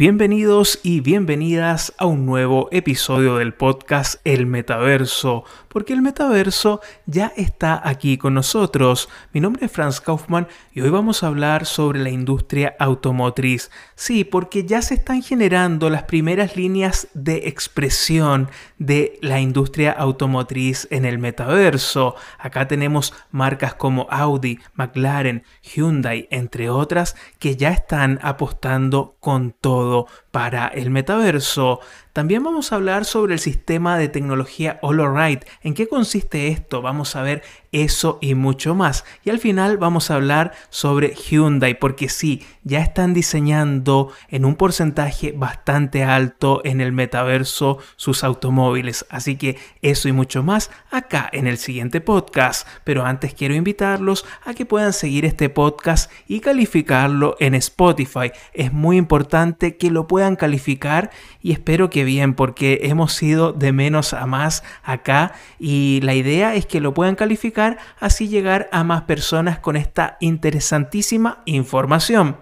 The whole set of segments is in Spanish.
Bienvenidos y bienvenidas a un nuevo episodio del podcast El Metaverso, porque el metaverso ya está aquí con nosotros. Mi nombre es Franz Kaufmann y hoy vamos a hablar sobre la industria automotriz. Sí, porque ya se están generando las primeras líneas de expresión de la industria automotriz en el metaverso. Acá tenemos marcas como Audi, McLaren, Hyundai, entre otras, que ya están apostando con todo para el metaverso. También vamos a hablar sobre el sistema de tecnología HoloRide. ¿En qué consiste esto? Vamos a ver eso y mucho más. Y al final vamos a hablar sobre Hyundai, porque sí, ya están diseñando en un porcentaje bastante alto en el metaverso sus automóviles. Así que eso y mucho más acá en el siguiente podcast. Pero antes quiero invitarlos a que puedan seguir este podcast y calificarlo en Spotify. Es muy importante que lo puedan calificar y espero que bien, porque hemos ido de menos a más acá y la idea es que lo puedan calificar, así llegar a más personas con esta interesantísima información.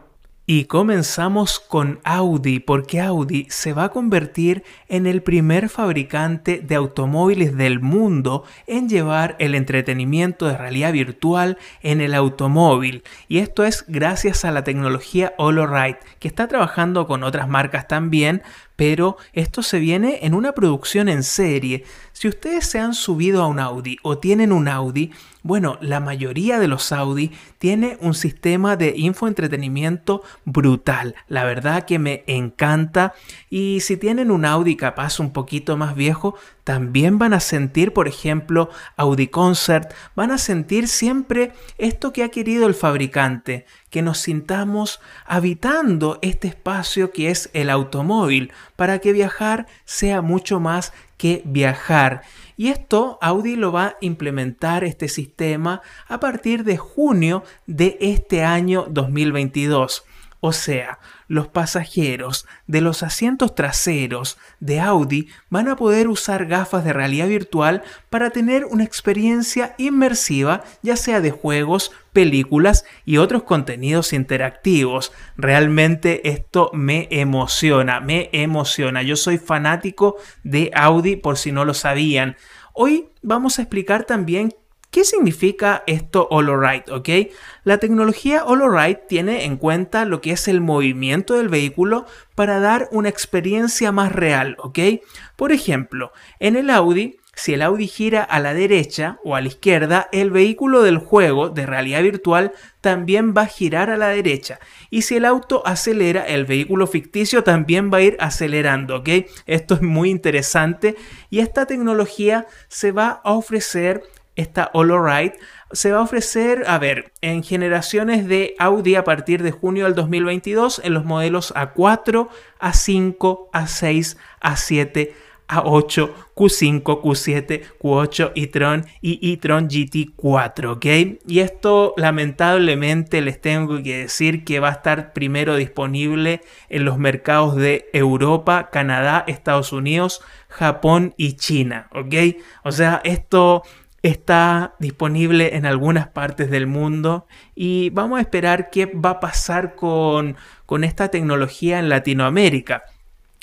Y comenzamos con Audi, porque Audi se va a convertir en el primer fabricante de automóviles del mundo en llevar el entretenimiento de realidad virtual en el automóvil. Y esto es gracias a la tecnología HoloRide, que está trabajando con otras marcas también, pero esto se viene en una producción en serie. Si ustedes se han subido a un Audi o tienen un Audi, bueno, la mayoría de los Audi tiene un sistema de infoentretenimiento brutal. La verdad que me encanta. Y si tienen un Audi capaz un poquito más viejo, también van a sentir, por ejemplo, Audi Concert, van a sentir siempre esto que ha querido el fabricante, que nos sintamos habitando este espacio que es el automóvil, para que viajar sea mucho más que viajar. Y esto Audi lo va a implementar este sistema a partir de junio de este año 2022. O sea, los pasajeros de los asientos traseros de Audi van a poder usar gafas de realidad virtual para tener una experiencia inmersiva, ya sea de juegos, películas y otros contenidos interactivos. Realmente esto me emociona, me emociona. Yo soy fanático de Audi por si no lo sabían. Hoy vamos a explicar también ¿Qué significa esto HoloRide? ¿ok? La tecnología HoloRide tiene en cuenta lo que es el movimiento del vehículo para dar una experiencia más real. ¿ok? Por ejemplo, en el Audi, si el Audi gira a la derecha o a la izquierda, el vehículo del juego de realidad virtual también va a girar a la derecha. Y si el auto acelera, el vehículo ficticio también va a ir acelerando, ¿ok? Esto es muy interesante y esta tecnología se va a ofrecer esta HoloRide se va a ofrecer, a ver, en generaciones de Audi a partir de junio del 2022 en los modelos A4, A5, A6, A7, A8, Q5, Q7, Q8, e-tron y e-tron GT4, ¿ok? Y esto lamentablemente les tengo que decir que va a estar primero disponible en los mercados de Europa, Canadá, Estados Unidos, Japón y China, ¿ok? O sea, esto está disponible en algunas partes del mundo y vamos a esperar qué va a pasar con, con esta tecnología en Latinoamérica.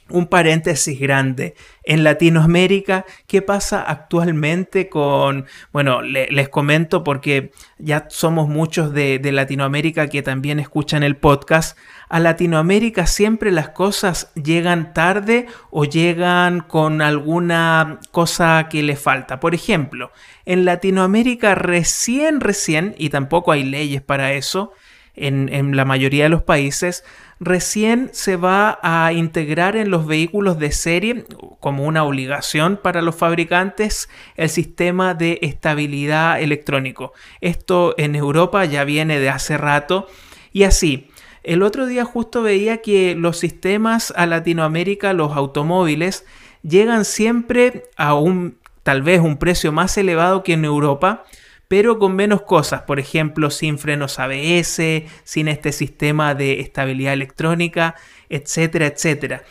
Un paréntesis grande. En Latinoamérica, ¿qué pasa actualmente con... Bueno, les comento porque ya somos muchos de, Latinoamérica que también escuchan el podcast. A Latinoamérica siempre las cosas llegan tarde o llegan con alguna cosa que le falta. Por ejemplo, en Latinoamérica recién, recién, y tampoco hay leyes para eso, en la mayoría de los países, recién se va a integrar en los vehículos de serie como una obligación para los fabricantes el sistema de estabilidad electrónico. Esto en Europa ya viene de hace rato y así. El otro día justo veía que los sistemas a Latinoamérica, los automóviles, llegan siempre a un tal vez un precio más elevado que en Europa, pero con menos cosas, por ejemplo, sin frenos ABS, sin este sistema de estabilidad electrónica, etcétera, etcétera.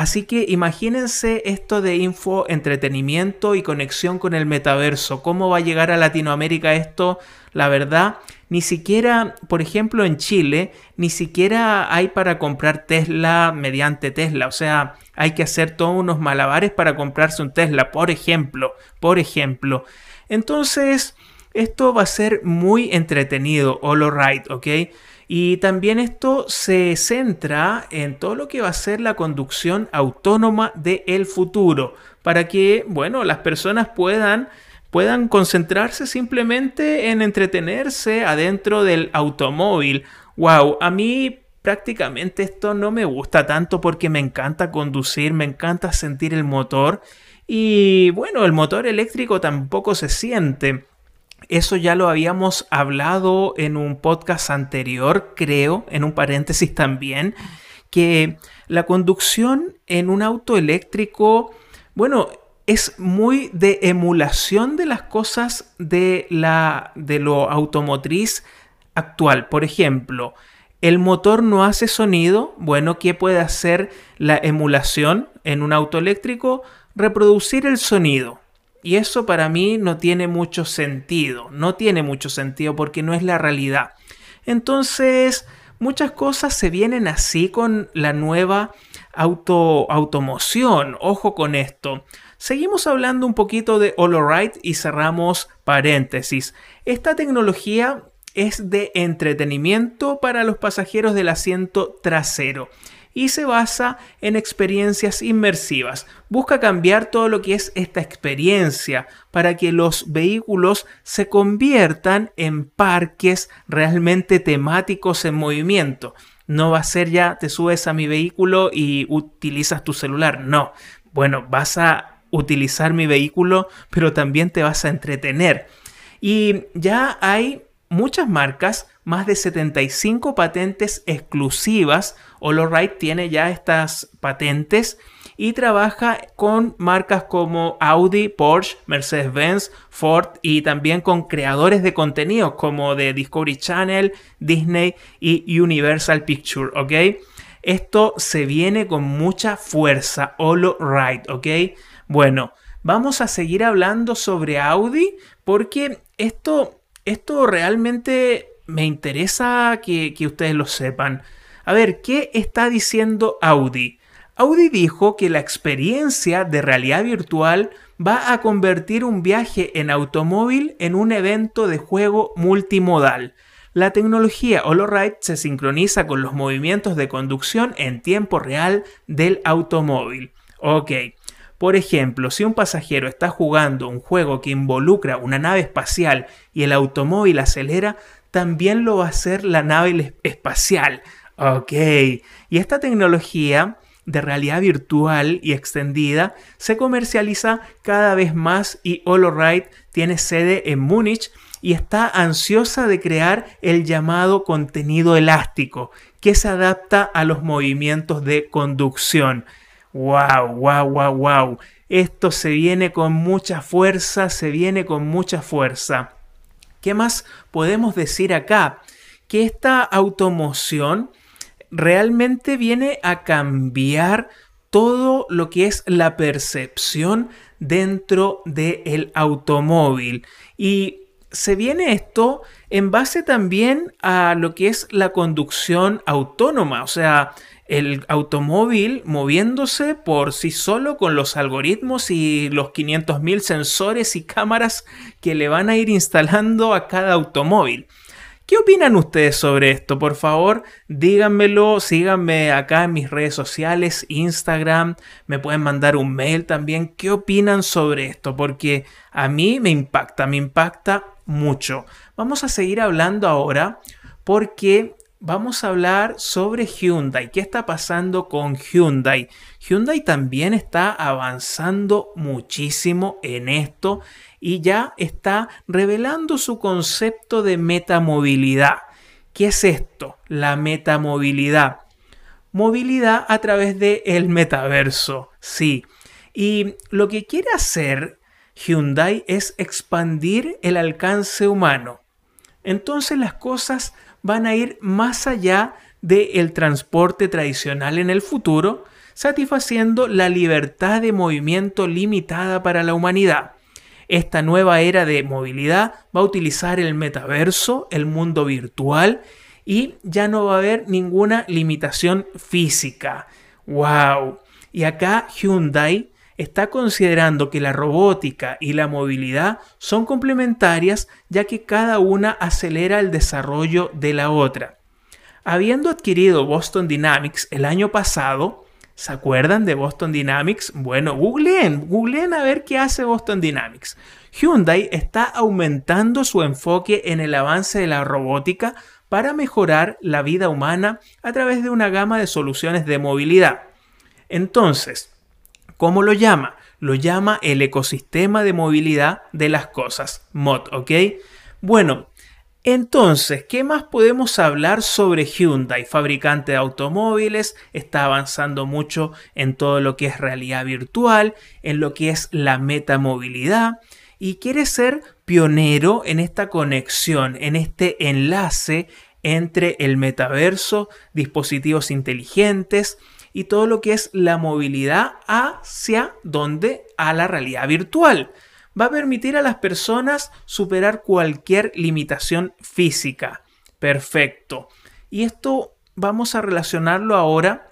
Así que imagínense esto de info, entretenimiento y conexión con el metaverso. ¿Cómo va a llegar a Latinoamérica esto? La verdad, ni siquiera, por ejemplo, en Chile, ni siquiera hay para comprar Tesla mediante Tesla. O sea, hay que hacer todos unos malabares para comprarse un Tesla, por ejemplo. Por ejemplo. Entonces, esto va a ser muy entretenido, all right, ¿ok? Y también esto se centra en todo lo que va a ser la conducción autónoma del futuro, para que, bueno, las personas puedan puedan concentrarse simplemente en entretenerse adentro del automóvil. Wow, a mí prácticamente esto no me gusta tanto porque me encanta conducir, me encanta sentir el motor y bueno, el motor eléctrico tampoco se siente. Eso ya lo habíamos hablado en un podcast anterior, creo, en un paréntesis también, que la conducción en un auto eléctrico, bueno, es muy de emulación de las cosas de, la, de lo automotriz actual. Por ejemplo, el motor no hace sonido. Bueno, ¿qué puede hacer la emulación en un auto eléctrico? Reproducir el sonido. Y eso para mí no tiene mucho sentido, no tiene mucho sentido porque no es la realidad. Entonces, muchas cosas se vienen así con la nueva auto, automoción, ojo con esto. Seguimos hablando un poquito de Right y cerramos paréntesis. Esta tecnología es de entretenimiento para los pasajeros del asiento trasero y se basa en experiencias inmersivas. Busca cambiar todo lo que es esta experiencia para que los vehículos se conviertan en parques realmente temáticos en movimiento. No va a ser ya te subes a mi vehículo y utilizas tu celular. No. Bueno, vas a utilizar mi vehículo, pero también te vas a entretener. Y ya hay muchas marcas, más de 75 patentes exclusivas. HoloRide tiene ya estas patentes y trabaja con marcas como Audi, Porsche, Mercedes-Benz, Ford y también con creadores de contenidos como de Discovery Channel, Disney y Universal Picture, ¿ok? Esto se viene con mucha fuerza, HoloRide, ¿ok? Bueno, vamos a seguir hablando sobre Audi porque esto esto realmente me interesa que, ustedes lo sepan. A ver, ¿qué está diciendo Audi? Audi dijo que la experiencia de realidad virtual va a convertir un viaje en automóvil en un evento de juego multimodal. La tecnología HoloRide se sincroniza con los movimientos de conducción en tiempo real del automóvil. Ok, por ejemplo, si un pasajero está jugando un juego que involucra una nave espacial y el automóvil acelera, también lo va a hacer la nave espacial. Ok, y esta tecnología de realidad virtual y extendida se comercializa cada vez más y HoloRide tiene sede en Múnich y está ansiosa de crear el llamado contenido elástico que se adapta a los movimientos de conducción. ¡Wow, wow, wow, wow! Esto se viene con mucha fuerza, se viene con mucha fuerza. ¿Qué más podemos decir acá? Que esta automoción realmente viene a cambiar todo lo que es la percepción dentro del automóvil. Y se viene esto en base también a lo que es la conducción autónoma, o sea, el automóvil moviéndose por sí solo con los algoritmos y los 500.000 sensores y cámaras que le van a ir instalando a cada automóvil. ¿Qué opinan ustedes sobre esto? Por favor, díganmelo, síganme acá en mis redes sociales, Instagram, me pueden mandar un mail también. ¿Qué opinan sobre esto? Porque a mí me impacta, me impacta mucho. Vamos a seguir hablando ahora porque vamos a hablar sobre Hyundai. ¿Qué está pasando con Hyundai? Hyundai también está avanzando muchísimo en esto y ya está revelando su concepto de metamovilidad. ¿Qué es esto? La metamovilidad. Movilidad a través del el metaverso, sí. Y lo que quiere hacer Hyundai es expandir el alcance humano. Entonces las cosas van a ir más allá del transporte tradicional en el futuro, satisfaciendo la libertad de movimiento limitada para la humanidad. Esta nueva era de movilidad va a utilizar el metaverso, el mundo virtual, y ya no va a haber ninguna limitación física. ¡Wow! Y acá Hyundai está considerando que la robótica y la movilidad son complementarias ya que cada una acelera el desarrollo de la otra. Habiendo adquirido Boston Dynamics el año pasado, ¿se acuerdan de Boston Dynamics? Bueno, googleen, googleen a ver qué hace Boston Dynamics. Hyundai está aumentando su enfoque en el avance de la robótica para mejorar la vida humana a través de una gama de soluciones de movilidad. Entonces, ¿Cómo lo llama? Lo llama el ecosistema de movilidad de las cosas, MOD, ¿ok? Bueno, entonces, ¿qué más podemos hablar sobre Hyundai? Fabricante de automóviles, está avanzando mucho en todo lo que es realidad virtual, en lo que es la metamovilidad y quiere ser pionero en esta conexión, en este enlace entre el metaverso, dispositivos inteligentes, y todo lo que es la movilidad hacia donde a la realidad virtual. Va a permitir a las personas superar cualquier limitación física. Perfecto. Y esto vamos a relacionarlo ahora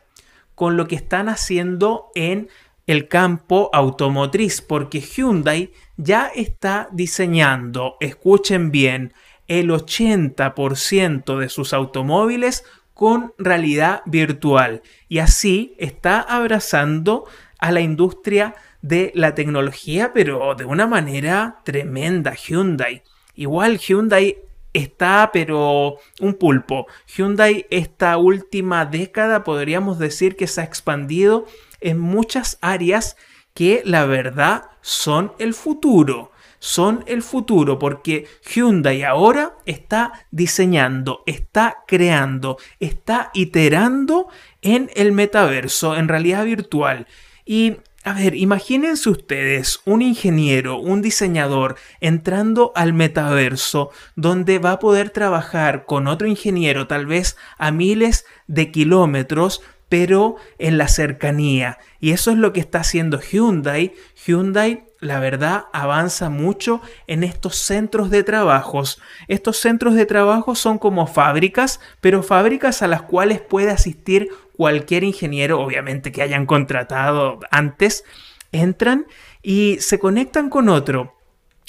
con lo que están haciendo en el campo automotriz, porque Hyundai ya está diseñando, escuchen bien, el 80% de sus automóviles con realidad virtual y así está abrazando a la industria de la tecnología, pero de una manera tremenda Hyundai. Igual Hyundai está, pero un pulpo. Hyundai esta última década podríamos decir que se ha expandido en muchas áreas que la verdad son el futuro son el futuro porque Hyundai ahora está diseñando, está creando, está iterando en el metaverso, en realidad virtual. Y a ver, imagínense ustedes un ingeniero, un diseñador entrando al metaverso donde va a poder trabajar con otro ingeniero tal vez a miles de kilómetros pero en la cercanía. Y eso es lo que está haciendo Hyundai. Hyundai la verdad, avanza mucho en estos centros de trabajos. Estos centros de trabajo son como fábricas, pero fábricas a las cuales puede asistir cualquier ingeniero, obviamente que hayan contratado antes, entran y se conectan con otro.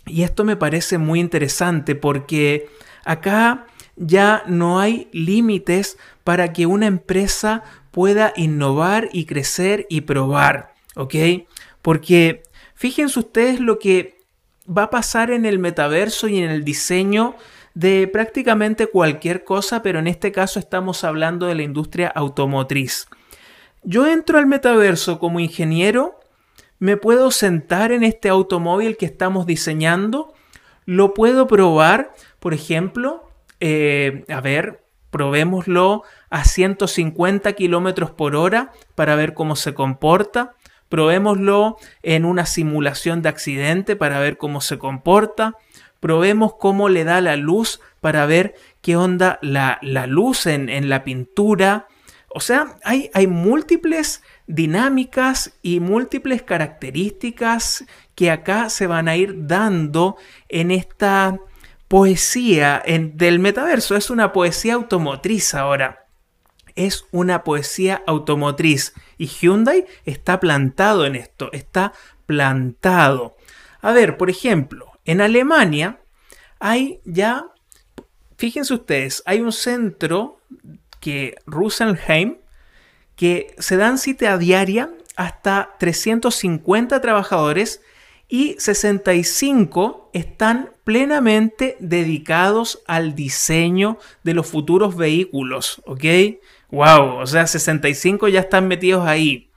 Y esto me parece muy interesante porque acá ya no hay límites para que una empresa pueda innovar y crecer y probar, ¿ok? Porque Fíjense ustedes lo que va a pasar en el metaverso y en el diseño de prácticamente cualquier cosa, pero en este caso estamos hablando de la industria automotriz. Yo entro al metaverso como ingeniero, me puedo sentar en este automóvil que estamos diseñando, lo puedo probar, por ejemplo, eh, a ver, probémoslo a 150 kilómetros por hora para ver cómo se comporta probémoslo en una simulación de accidente para ver cómo se comporta, probemos cómo le da la luz para ver qué onda la, luz en, la pintura. O sea, hay, hay múltiples dinámicas y múltiples características que acá se van a ir dando en esta poesía del metaverso. Es una poesía automotriz ahora es una poesía automotriz y Hyundai está plantado en esto, está plantado. A ver, por ejemplo, en Alemania hay ya, fíjense ustedes, hay un centro que Rosenheim que se dan cita diaria hasta 350 trabajadores y 65 están plenamente dedicados al diseño de los futuros vehículos, ¿ok? Wow, o sea, 65 ya están metidos ahí.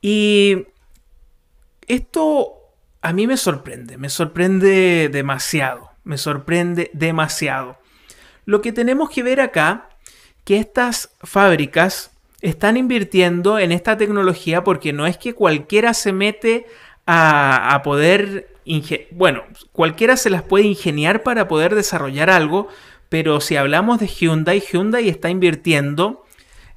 Y esto a mí me sorprende, me sorprende demasiado, me sorprende demasiado. Lo que tenemos que ver acá, que estas fábricas están invirtiendo en esta tecnología porque no es que cualquiera se mete a, a poder, bueno, cualquiera se las puede ingeniar para poder desarrollar algo, pero si hablamos de Hyundai, Hyundai está invirtiendo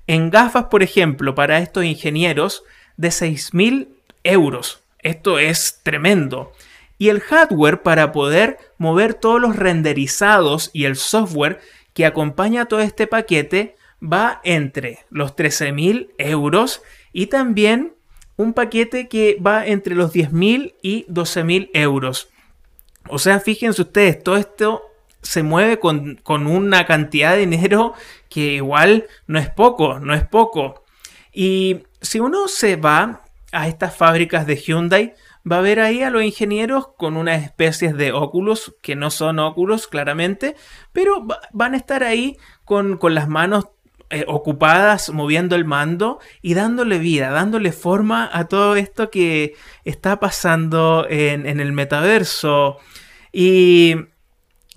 en gafas, por ejemplo, para estos ingenieros, de 6.000 euros. Esto es tremendo. Y el hardware para poder mover todos los renderizados y el software que acompaña todo este paquete va entre los 13.000 euros y también un paquete que va entre los 10.000 y 12.000 euros. O sea, fíjense ustedes, todo esto se mueve con, con, una cantidad de dinero que igual no es poco, no es poco. Y si uno se va a estas fábricas de Hyundai, va a ver ahí a los ingenieros con unas especies de óculos, que no son óculos claramente, pero van a estar ahí con, con las manos eh, ocupadas moviendo el mando y dándole vida, dándole forma a todo esto que está pasando en, en el metaverso. Y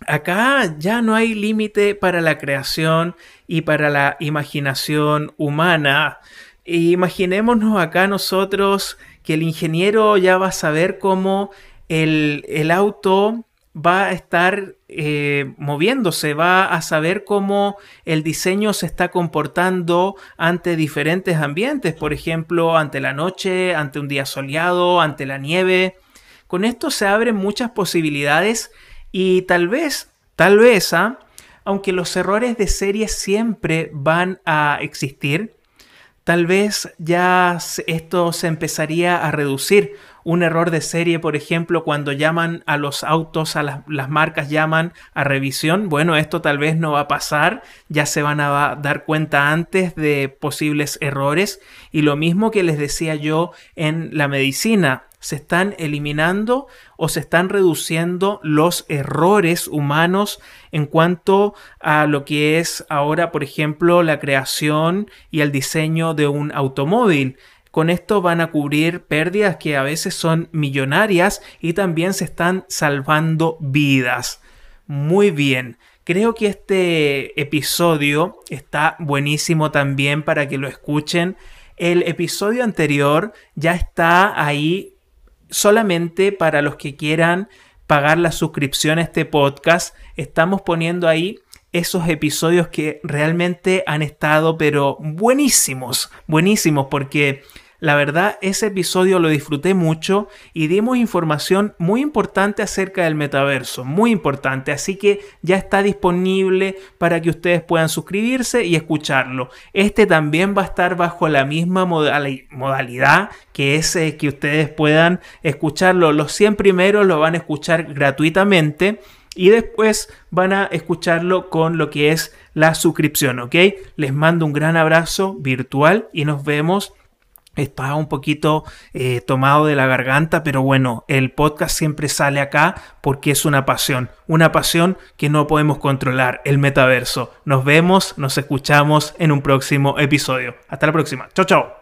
acá ya no hay límite para la creación y para la imaginación humana. Imaginémonos acá nosotros que el ingeniero ya va a saber cómo el, el auto va a estar eh, moviéndose, va a saber cómo el diseño se está comportando ante diferentes ambientes, por ejemplo, ante la noche, ante un día soleado, ante la nieve. Con esto se abren muchas posibilidades y tal vez, tal vez, ¿ah? aunque los errores de serie siempre van a existir, tal vez ya esto se empezaría a reducir un error de serie, por ejemplo, cuando llaman a los autos, a las, marcas llaman a revisión, bueno, esto tal vez no va a pasar, ya se van a dar cuenta antes de posibles errores y lo mismo que les decía yo en la medicina, se están eliminando o se están reduciendo los errores humanos en cuanto a lo que es ahora, por ejemplo, la creación y el diseño de un automóvil. Con esto van a cubrir pérdidas que a veces son millonarias y también se están salvando vidas. Muy bien. Creo que este episodio está buenísimo también para que lo escuchen. El episodio anterior ya está ahí solamente para los que quieran pagar la suscripción a este podcast. Estamos poniendo ahí esos episodios que realmente han estado pero buenísimos, buenísimos porque la verdad, ese episodio lo disfruté mucho y dimos información muy importante acerca del metaverso, muy importante, así que ya está disponible para que ustedes puedan suscribirse y escucharlo. Este también va a estar bajo la misma modalidad que es que ustedes puedan escucharlo. Los 100 primeros lo van a escuchar gratuitamente y después van a escucharlo con lo que es la suscripción, ¿ok? Les mando un gran abrazo virtual y nos vemos estaba un poquito eh, tomado de la garganta, pero bueno, el podcast siempre sale acá porque es una pasión, una pasión que no podemos controlar, el metaverso. Nos vemos, nos escuchamos en un próximo episodio. Hasta la próxima. Chao, chao.